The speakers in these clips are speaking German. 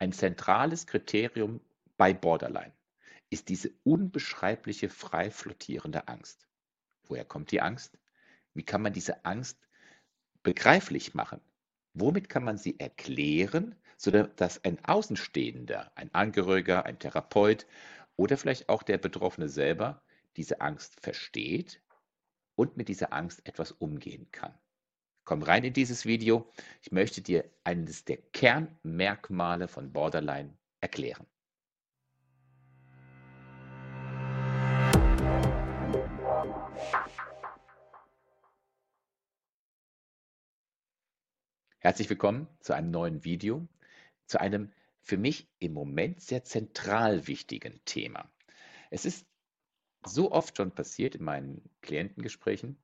Ein zentrales Kriterium bei Borderline ist diese unbeschreibliche frei flottierende Angst. Woher kommt die Angst? Wie kann man diese Angst begreiflich machen? Womit kann man sie erklären, sodass ein Außenstehender, ein Angehöriger, ein Therapeut oder vielleicht auch der Betroffene selber diese Angst versteht und mit dieser Angst etwas umgehen kann? Komm rein in dieses Video. Ich möchte dir eines der Kernmerkmale von Borderline erklären. Herzlich willkommen zu einem neuen Video, zu einem für mich im Moment sehr zentral wichtigen Thema. Es ist so oft schon passiert in meinen Klientengesprächen,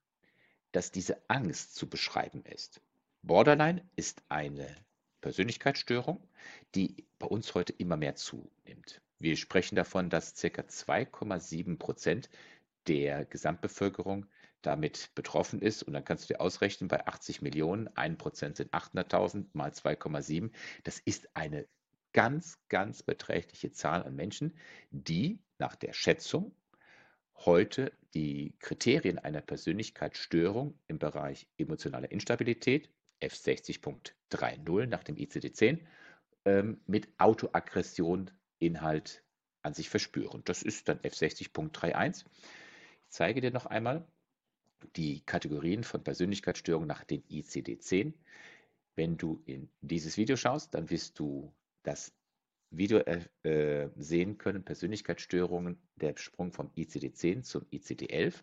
dass diese Angst zu beschreiben ist. Borderline ist eine Persönlichkeitsstörung, die bei uns heute immer mehr zunimmt. Wir sprechen davon, dass ca. 2,7 Prozent der Gesamtbevölkerung damit betroffen ist. Und dann kannst du dir ausrechnen, bei 80 Millionen, 1 Prozent sind 800.000 mal 2,7. Das ist eine ganz, ganz beträchtliche Zahl an Menschen, die nach der Schätzung heute die Kriterien einer Persönlichkeitsstörung im Bereich emotionaler Instabilität, F60.30 nach dem ICD-10, ähm, mit Autoaggression Inhalt an sich verspüren. Das ist dann F60.31. Ich zeige dir noch einmal die Kategorien von Persönlichkeitsstörungen nach dem ICD-10. Wenn du in dieses Video schaust, dann wirst du das Video äh, sehen können, Persönlichkeitsstörungen, der Sprung vom ICD-10 zum ICD-11.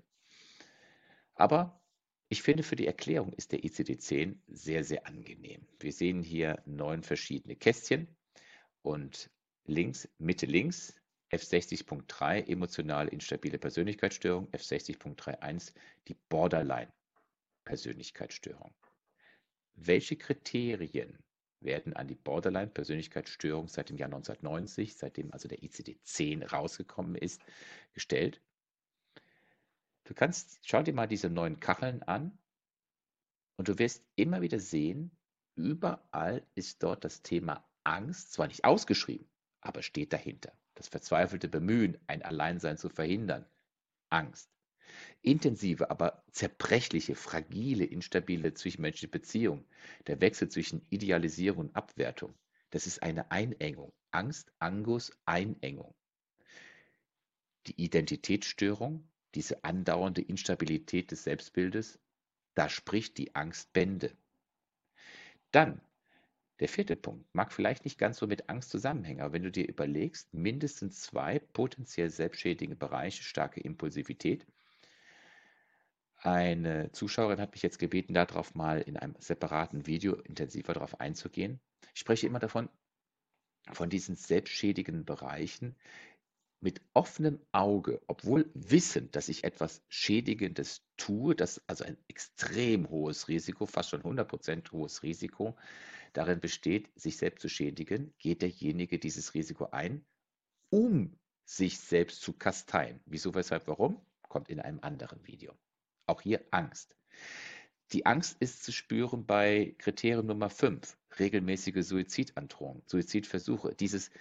Aber ich finde, für die Erklärung ist der ICD-10 sehr, sehr angenehm. Wir sehen hier neun verschiedene Kästchen und links, Mitte links, F60.3 emotional instabile Persönlichkeitsstörung, F60.31 die Borderline-Persönlichkeitsstörung. Welche Kriterien werden an die Borderline-Persönlichkeitsstörung seit dem Jahr 1990, seitdem also der ICD-10 rausgekommen ist, gestellt. Du kannst, schau dir mal diese neuen Kacheln an und du wirst immer wieder sehen, überall ist dort das Thema Angst, zwar nicht ausgeschrieben, aber steht dahinter. Das verzweifelte Bemühen, ein Alleinsein zu verhindern. Angst. Intensive, aber zerbrechliche, fragile, instabile zwischenmenschliche Beziehung. Der Wechsel zwischen Idealisierung und Abwertung. Das ist eine Einengung. Angst, Angus, Einengung. Die Identitätsstörung, diese andauernde Instabilität des Selbstbildes, da spricht die Angst Bände. Dann der vierte Punkt mag vielleicht nicht ganz so mit Angst zusammenhängen, aber wenn du dir überlegst, mindestens zwei potenziell selbstschädigende Bereiche, starke Impulsivität, eine Zuschauerin hat mich jetzt gebeten, darauf mal in einem separaten Video intensiver darauf einzugehen. Ich spreche immer davon, von diesen selbstschädigenden Bereichen mit offenem Auge, obwohl wissend, dass ich etwas Schädigendes tue, das also ein extrem hohes Risiko, fast schon 100% hohes Risiko darin besteht, sich selbst zu schädigen, geht derjenige dieses Risiko ein, um sich selbst zu kasteien. Wieso, weshalb, warum? Kommt in einem anderen Video. Auch hier Angst. Die Angst ist zu spüren bei Kriterium Nummer 5, regelmäßige Suizidandrohung, Suizidversuche. Dieses,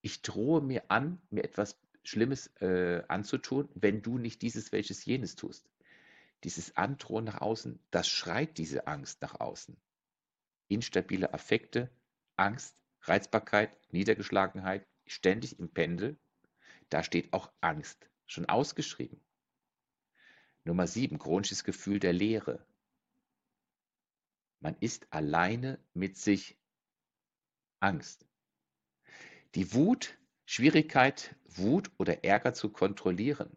ich drohe mir an, mir etwas Schlimmes äh, anzutun, wenn du nicht dieses, welches jenes tust. Dieses Androhen nach außen, das schreit diese Angst nach außen. Instabile Affekte, Angst, Reizbarkeit, Niedergeschlagenheit, ständig im Pendel, da steht auch Angst, schon ausgeschrieben. Nummer sieben, chronisches Gefühl der Leere. Man ist alleine mit sich. Angst. Die Wut, Schwierigkeit, Wut oder Ärger zu kontrollieren.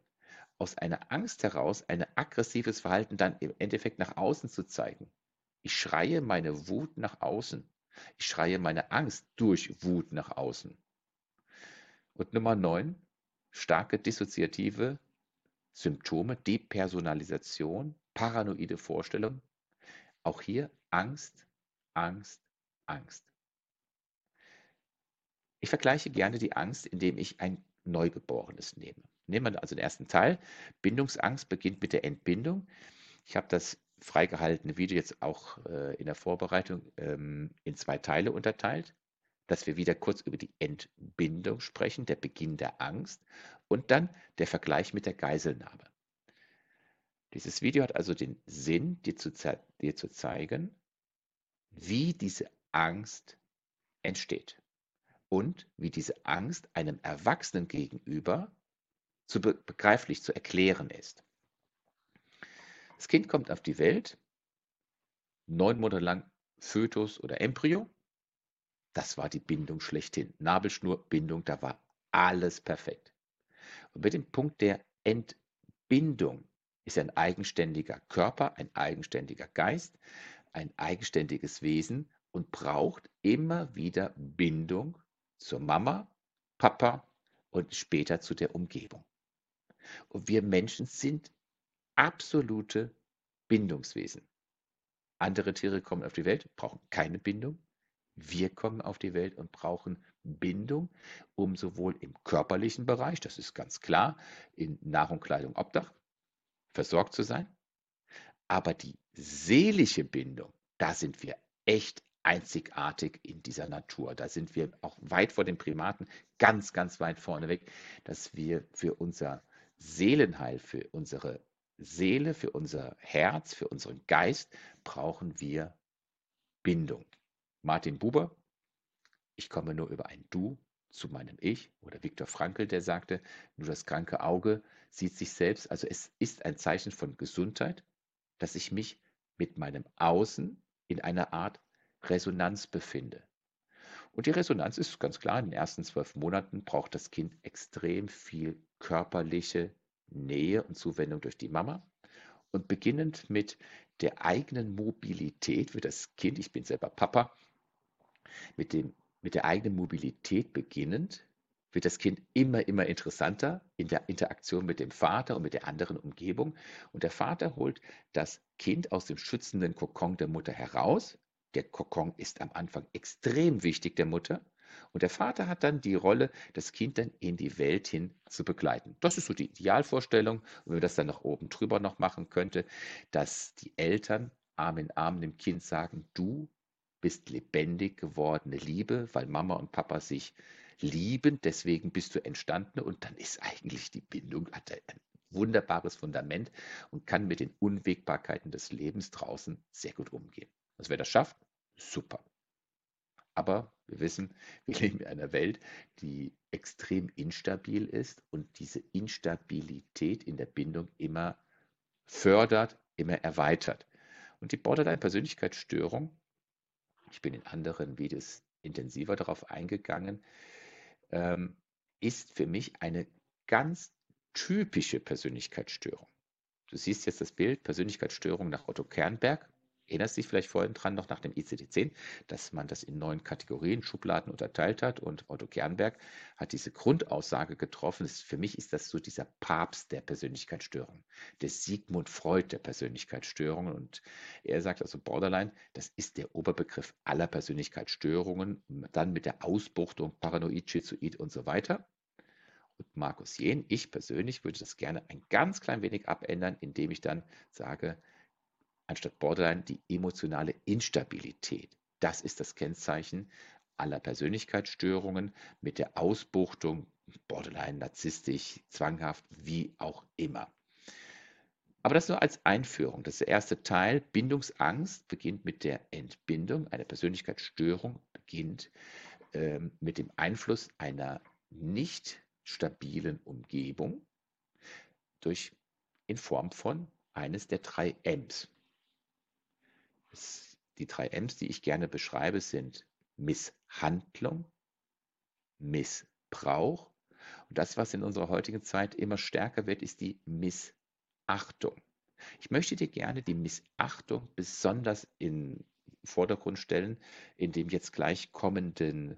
Aus einer Angst heraus ein aggressives Verhalten dann im Endeffekt nach außen zu zeigen. Ich schreie meine Wut nach außen. Ich schreie meine Angst durch Wut nach außen. Und Nummer neun, starke dissoziative Symptome, Depersonalisation, paranoide Vorstellung. Auch hier Angst, Angst, Angst. Ich vergleiche gerne die Angst, indem ich ein Neugeborenes nehme. Nehmen wir also den ersten Teil. Bindungsangst beginnt mit der Entbindung. Ich habe das freigehaltene Video jetzt auch äh, in der Vorbereitung ähm, in zwei Teile unterteilt. Dass wir wieder kurz über die Entbindung sprechen, der Beginn der Angst und dann der Vergleich mit der Geiselnahme. Dieses Video hat also den Sinn, dir zu, dir zu zeigen, wie diese Angst entsteht und wie diese Angst einem Erwachsenen gegenüber zu begreiflich zu erklären ist. Das Kind kommt auf die Welt, neun Monate lang Fötus oder Embryo. Das war die Bindung schlechthin. Nabelschnur, Bindung, da war alles perfekt. Und mit dem Punkt der Entbindung ist ein eigenständiger Körper, ein eigenständiger Geist, ein eigenständiges Wesen und braucht immer wieder Bindung zur Mama, Papa und später zu der Umgebung. Und wir Menschen sind absolute Bindungswesen. Andere Tiere kommen auf die Welt, brauchen keine Bindung. Wir kommen auf die Welt und brauchen Bindung, um sowohl im körperlichen Bereich, das ist ganz klar, in Nahrung, Kleidung, Obdach, versorgt zu sein. Aber die seelische Bindung, da sind wir echt einzigartig in dieser Natur. Da sind wir auch weit vor den Primaten, ganz, ganz weit vorne weg, dass wir für unser Seelenheil, für unsere Seele, für unser Herz, für unseren Geist brauchen wir Bindung. Martin Buber, ich komme nur über ein Du zu meinem Ich oder Viktor Frankl, der sagte, nur das kranke Auge sieht sich selbst. Also es ist ein Zeichen von Gesundheit, dass ich mich mit meinem Außen in einer Art Resonanz befinde. Und die Resonanz ist ganz klar, in den ersten zwölf Monaten braucht das Kind extrem viel körperliche Nähe und Zuwendung durch die Mama. Und beginnend mit der eigenen Mobilität wird das Kind, ich bin selber Papa, mit, dem, mit der eigenen Mobilität beginnend, wird das Kind immer, immer interessanter in der Interaktion mit dem Vater und mit der anderen Umgebung. Und der Vater holt das Kind aus dem schützenden Kokon der Mutter heraus. Der Kokon ist am Anfang extrem wichtig der Mutter. Und der Vater hat dann die Rolle, das Kind dann in die Welt hin zu begleiten. Das ist so die Idealvorstellung. Und wenn man das dann nach oben drüber noch machen könnte, dass die Eltern Arm in Arm dem Kind sagen, du bist lebendig gewordene Liebe, weil Mama und Papa sich lieben, deswegen bist du entstanden und dann ist eigentlich die Bindung ein wunderbares Fundament und kann mit den Unwägbarkeiten des Lebens draußen sehr gut umgehen. Also wer das schafft, super. Aber wir wissen, wir leben in einer Welt, die extrem instabil ist und diese Instabilität in der Bindung immer fördert, immer erweitert. Und die Borderline-Persönlichkeitsstörung, ich bin in anderen Videos intensiver darauf eingegangen, ähm, ist für mich eine ganz typische Persönlichkeitsstörung. Du siehst jetzt das Bild Persönlichkeitsstörung nach Otto Kernberg. Erinnerst dich vielleicht vorhin dran, noch nach dem ICD-10, dass man das in neun Kategorien, Schubladen unterteilt hat und Otto Gernberg hat diese Grundaussage getroffen. Für mich ist das so dieser Papst der Persönlichkeitsstörung, der Sigmund Freud der Persönlichkeitsstörungen und er sagt also Borderline, das ist der Oberbegriff aller Persönlichkeitsstörungen, dann mit der Ausbuchtung Paranoid, Schizoid und so weiter. Und Markus Jen, ich persönlich würde das gerne ein ganz klein wenig abändern, indem ich dann sage, anstatt Borderline die emotionale Instabilität. Das ist das Kennzeichen aller Persönlichkeitsstörungen mit der Ausbuchtung, Borderline, narzisstisch, zwanghaft, wie auch immer. Aber das nur als Einführung. Das ist der erste Teil. Bindungsangst beginnt mit der Entbindung. Eine Persönlichkeitsstörung beginnt äh, mit dem Einfluss einer nicht stabilen Umgebung durch, in Form von eines der drei M's. Die drei M's, die ich gerne beschreibe, sind Misshandlung, Missbrauch und das, was in unserer heutigen Zeit immer stärker wird, ist die Missachtung. Ich möchte dir gerne die Missachtung besonders in Vordergrund stellen, in dem jetzt gleich kommenden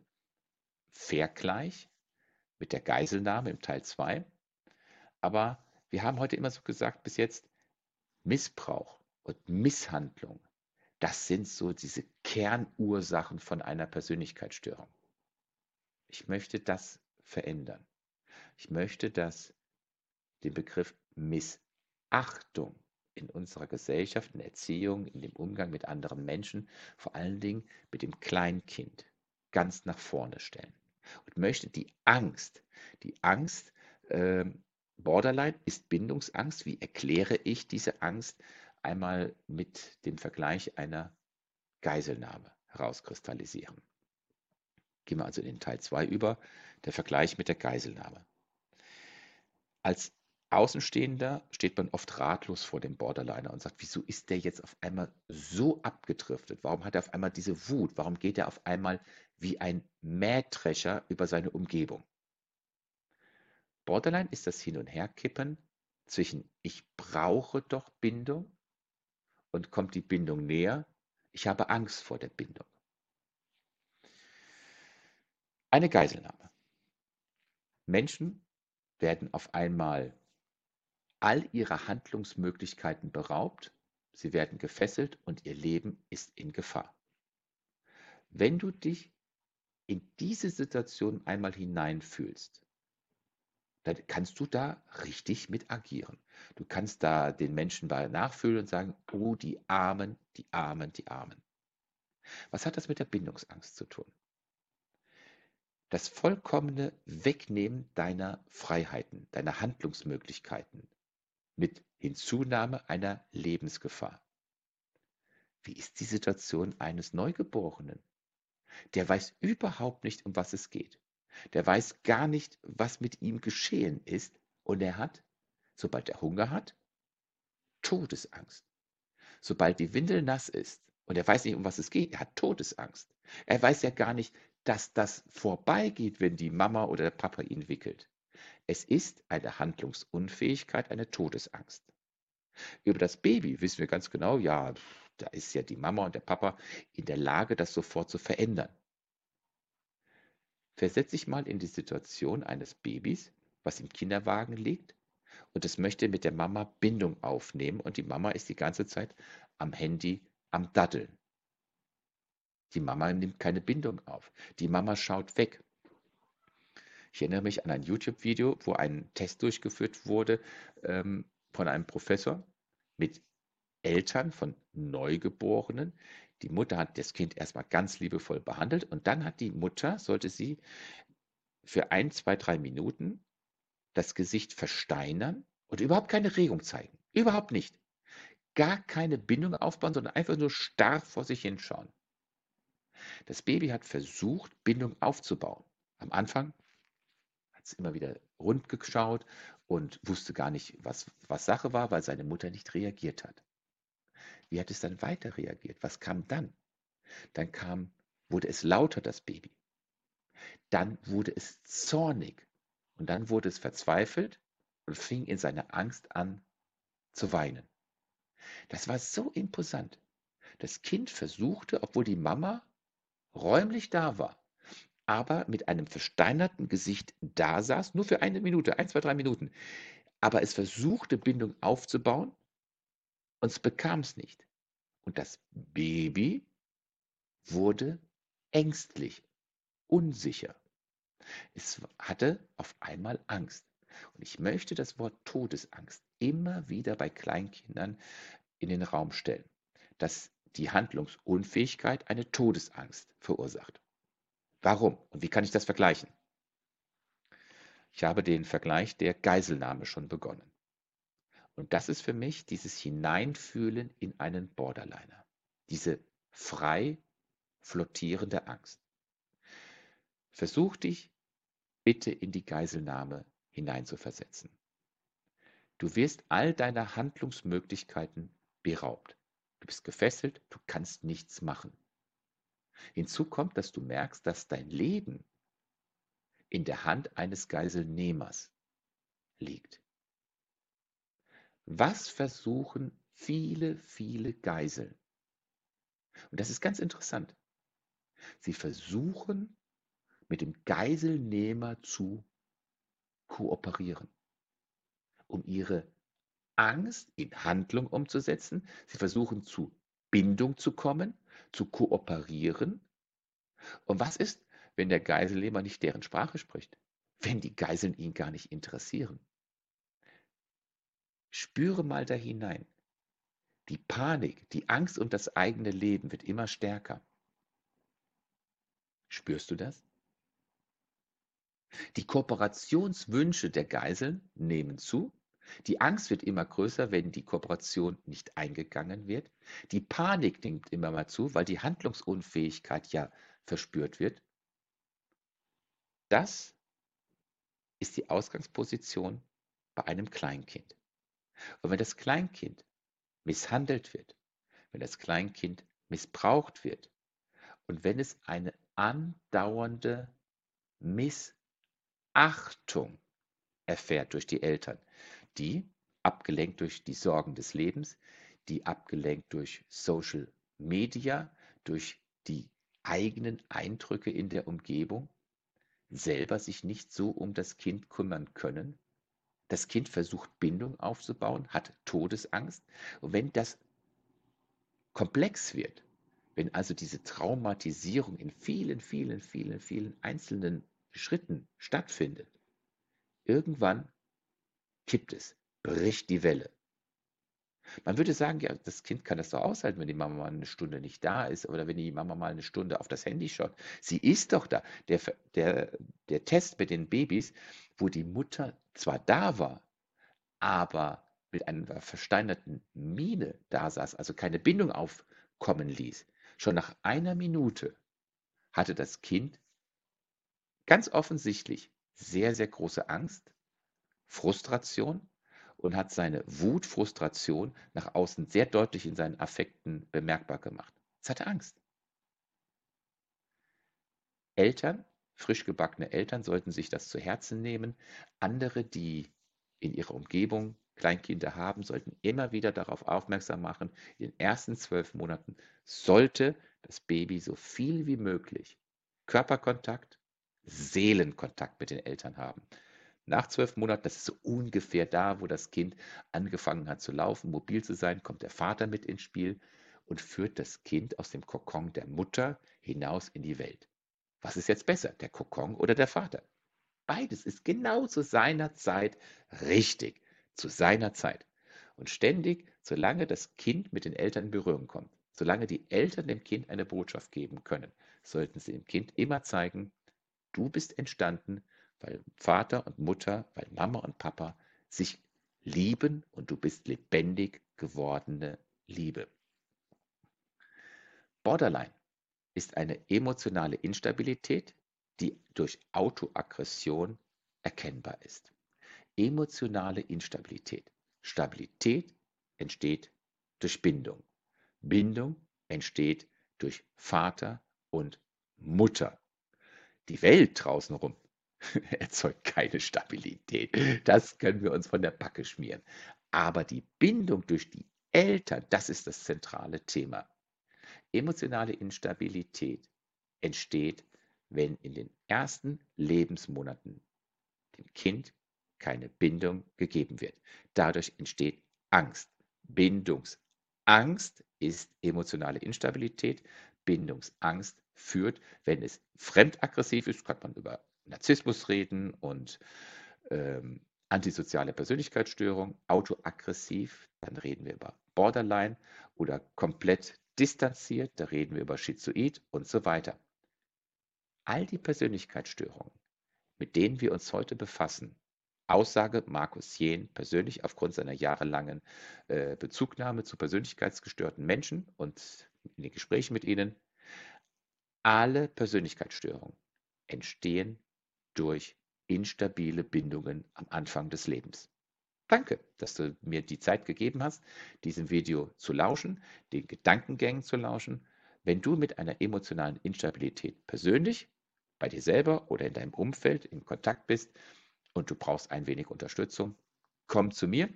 Vergleich mit der Geiselnahme im Teil 2. Aber wir haben heute immer so gesagt, bis jetzt Missbrauch und Misshandlung das sind so diese Kernursachen von einer Persönlichkeitsstörung. Ich möchte das verändern. Ich möchte, dass den Begriff Missachtung in unserer Gesellschaft, in Erziehung, in dem Umgang mit anderen Menschen, vor allen Dingen mit dem Kleinkind, ganz nach vorne stellen und möchte die Angst, die Angst, äh, Borderline ist Bindungsangst. Wie erkläre ich diese Angst? Einmal mit dem Vergleich einer Geiselnahme herauskristallisieren. Gehen wir also in den Teil 2 über, der Vergleich mit der Geiselnahme. Als Außenstehender steht man oft ratlos vor dem Borderliner und sagt, wieso ist der jetzt auf einmal so abgedriftet? Warum hat er auf einmal diese Wut? Warum geht er auf einmal wie ein Mähdrescher über seine Umgebung? Borderline ist das Hin- und Herkippen zwischen ich brauche doch Bindung und kommt die Bindung näher, ich habe Angst vor der Bindung. Eine Geiselnahme. Menschen werden auf einmal all ihrer Handlungsmöglichkeiten beraubt, sie werden gefesselt und ihr Leben ist in Gefahr. Wenn du dich in diese Situation einmal hineinfühlst, dann kannst du da richtig mit agieren. Du kannst da den Menschen nachfühlen und sagen, oh, die Armen, die Armen, die Armen. Was hat das mit der Bindungsangst zu tun? Das vollkommene Wegnehmen deiner Freiheiten, deiner Handlungsmöglichkeiten mit Hinzunahme einer Lebensgefahr. Wie ist die Situation eines Neugeborenen? Der weiß überhaupt nicht, um was es geht. Der weiß gar nicht, was mit ihm geschehen ist. Und er hat, sobald er Hunger hat, Todesangst. Sobald die Windel nass ist und er weiß nicht, um was es geht, er hat Todesangst. Er weiß ja gar nicht, dass das vorbeigeht, wenn die Mama oder der Papa ihn wickelt. Es ist eine Handlungsunfähigkeit, eine Todesangst. Über das Baby wissen wir ganz genau, ja, da ist ja die Mama und der Papa in der Lage, das sofort zu verändern. Versetz dich mal in die Situation eines Babys, was im Kinderwagen liegt und es möchte mit der Mama Bindung aufnehmen und die Mama ist die ganze Zeit am Handy am Daddeln. Die Mama nimmt keine Bindung auf. Die Mama schaut weg. Ich erinnere mich an ein YouTube-Video, wo ein Test durchgeführt wurde ähm, von einem Professor mit Eltern von Neugeborenen, die Mutter hat das Kind erstmal ganz liebevoll behandelt und dann hat die Mutter, sollte sie für ein, zwei, drei Minuten das Gesicht versteinern und überhaupt keine Regung zeigen. Überhaupt nicht. Gar keine Bindung aufbauen, sondern einfach nur starr vor sich hinschauen. Das Baby hat versucht, Bindung aufzubauen. Am Anfang hat es immer wieder rund geschaut und wusste gar nicht, was, was Sache war, weil seine Mutter nicht reagiert hat. Wie hat es dann weiter reagiert? Was kam dann? Dann kam, wurde es lauter, das Baby. Dann wurde es zornig. Und dann wurde es verzweifelt und fing in seiner Angst an zu weinen. Das war so imposant. Das Kind versuchte, obwohl die Mama räumlich da war, aber mit einem versteinerten Gesicht da saß, nur für eine Minute, ein, zwei, drei Minuten, aber es versuchte, Bindung aufzubauen und es bekam es nicht. Und das Baby wurde ängstlich, unsicher. Es hatte auf einmal Angst. Und ich möchte das Wort Todesangst immer wieder bei Kleinkindern in den Raum stellen, dass die Handlungsunfähigkeit eine Todesangst verursacht. Warum und wie kann ich das vergleichen? Ich habe den Vergleich der Geiselnahme schon begonnen. Und das ist für mich dieses Hineinfühlen in einen Borderliner. Diese frei flottierende Angst. Versuch dich bitte in die Geiselnahme hineinzuversetzen. Du wirst all deiner Handlungsmöglichkeiten beraubt. Du bist gefesselt, du kannst nichts machen. Hinzu kommt, dass du merkst, dass dein Leben in der Hand eines Geiselnehmers liegt. Was versuchen viele, viele Geiseln? Und das ist ganz interessant. Sie versuchen mit dem Geiselnehmer zu kooperieren, um ihre Angst in Handlung umzusetzen. Sie versuchen zu Bindung zu kommen, zu kooperieren. Und was ist, wenn der Geiselnehmer nicht deren Sprache spricht? Wenn die Geiseln ihn gar nicht interessieren? Spüre mal da hinein. Die Panik, die Angst um das eigene Leben wird immer stärker. Spürst du das? Die Kooperationswünsche der Geiseln nehmen zu. Die Angst wird immer größer, wenn die Kooperation nicht eingegangen wird. Die Panik nimmt immer mal zu, weil die Handlungsunfähigkeit ja verspürt wird. Das ist die Ausgangsposition bei einem Kleinkind. Und wenn das Kleinkind misshandelt wird, wenn das Kleinkind missbraucht wird und wenn es eine andauernde Missachtung erfährt durch die Eltern, die abgelenkt durch die Sorgen des Lebens, die abgelenkt durch Social Media, durch die eigenen Eindrücke in der Umgebung, selber sich nicht so um das Kind kümmern können. Das Kind versucht Bindung aufzubauen, hat Todesangst. Und wenn das komplex wird, wenn also diese Traumatisierung in vielen, vielen, vielen, vielen einzelnen Schritten stattfindet, irgendwann kippt es, bricht die Welle. Man würde sagen, ja, das Kind kann das doch aushalten, wenn die Mama mal eine Stunde nicht da ist oder wenn die Mama mal eine Stunde auf das Handy schaut. Sie ist doch da. Der, der, der Test mit den Babys, wo die Mutter zwar da war, aber mit einer versteinerten Miene da saß, also keine Bindung aufkommen ließ. Schon nach einer Minute hatte das Kind ganz offensichtlich sehr, sehr große Angst, Frustration und hat seine Wut, Frustration nach außen sehr deutlich in seinen Affekten bemerkbar gemacht. Es hatte Angst. Eltern, frisch gebackene Eltern sollten sich das zu Herzen nehmen. Andere, die in ihrer Umgebung Kleinkinder haben, sollten immer wieder darauf aufmerksam machen, in den ersten zwölf Monaten sollte das Baby so viel wie möglich Körperkontakt, Seelenkontakt mit den Eltern haben. Nach zwölf Monaten, das ist so ungefähr da, wo das Kind angefangen hat zu laufen, mobil zu sein, kommt der Vater mit ins Spiel und führt das Kind aus dem Kokon der Mutter hinaus in die Welt. Was ist jetzt besser, der Kokon oder der Vater? Beides ist genau zu seiner Zeit richtig, zu seiner Zeit. Und ständig, solange das Kind mit den Eltern in Berührung kommt, solange die Eltern dem Kind eine Botschaft geben können, sollten sie dem Kind immer zeigen, du bist entstanden weil Vater und Mutter, weil Mama und Papa sich lieben und du bist lebendig gewordene Liebe. Borderline ist eine emotionale Instabilität, die durch Autoaggression erkennbar ist. Emotionale Instabilität. Stabilität entsteht durch Bindung. Bindung entsteht durch Vater und Mutter. Die Welt draußen rum erzeugt keine Stabilität. Das können wir uns von der Backe schmieren. Aber die Bindung durch die Eltern, das ist das zentrale Thema. Emotionale Instabilität entsteht, wenn in den ersten Lebensmonaten dem Kind keine Bindung gegeben wird. Dadurch entsteht Angst. Bindungsangst ist emotionale Instabilität. Bindungsangst führt, wenn es fremdaggressiv ist, kann man über Narzissmus reden und ähm, antisoziale Persönlichkeitsstörung, autoaggressiv, dann reden wir über Borderline oder komplett distanziert, da reden wir über Schizoid und so weiter. All die Persönlichkeitsstörungen, mit denen wir uns heute befassen, Aussage Markus Jehn persönlich aufgrund seiner jahrelangen äh, Bezugnahme zu persönlichkeitsgestörten Menschen und in den Gesprächen mit ihnen, alle Persönlichkeitsstörungen entstehen durch instabile Bindungen am Anfang des Lebens. Danke, dass du mir die Zeit gegeben hast, diesem Video zu lauschen, den Gedankengängen zu lauschen. Wenn du mit einer emotionalen Instabilität persönlich, bei dir selber oder in deinem Umfeld in Kontakt bist und du brauchst ein wenig Unterstützung, komm zu mir.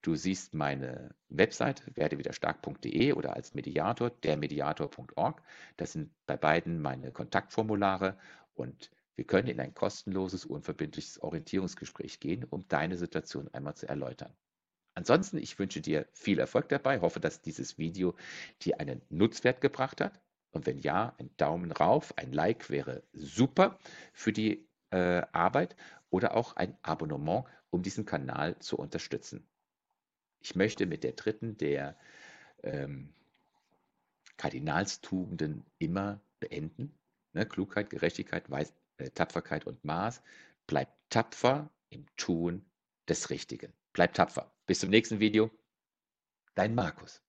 Du siehst meine Website werdewiderstark.de oder als Mediator dermediator.org. Das sind bei beiden meine Kontaktformulare und wir können in ein kostenloses, unverbindliches Orientierungsgespräch gehen, um deine Situation einmal zu erläutern. Ansonsten, ich wünsche dir viel Erfolg dabei, hoffe, dass dieses Video dir einen Nutzwert gebracht hat. Und wenn ja, ein Daumen rauf, ein Like wäre super für die äh, Arbeit oder auch ein Abonnement, um diesen Kanal zu unterstützen. Ich möchte mit der dritten der ähm, Kardinalstugenden immer beenden. ne, Klugheit, Gerechtigkeit, Weis äh, Tapferkeit und Maß. Bleib tapfer im Tun des Richtigen. Bleib tapfer. Bis zum nächsten Video. Dein Markus.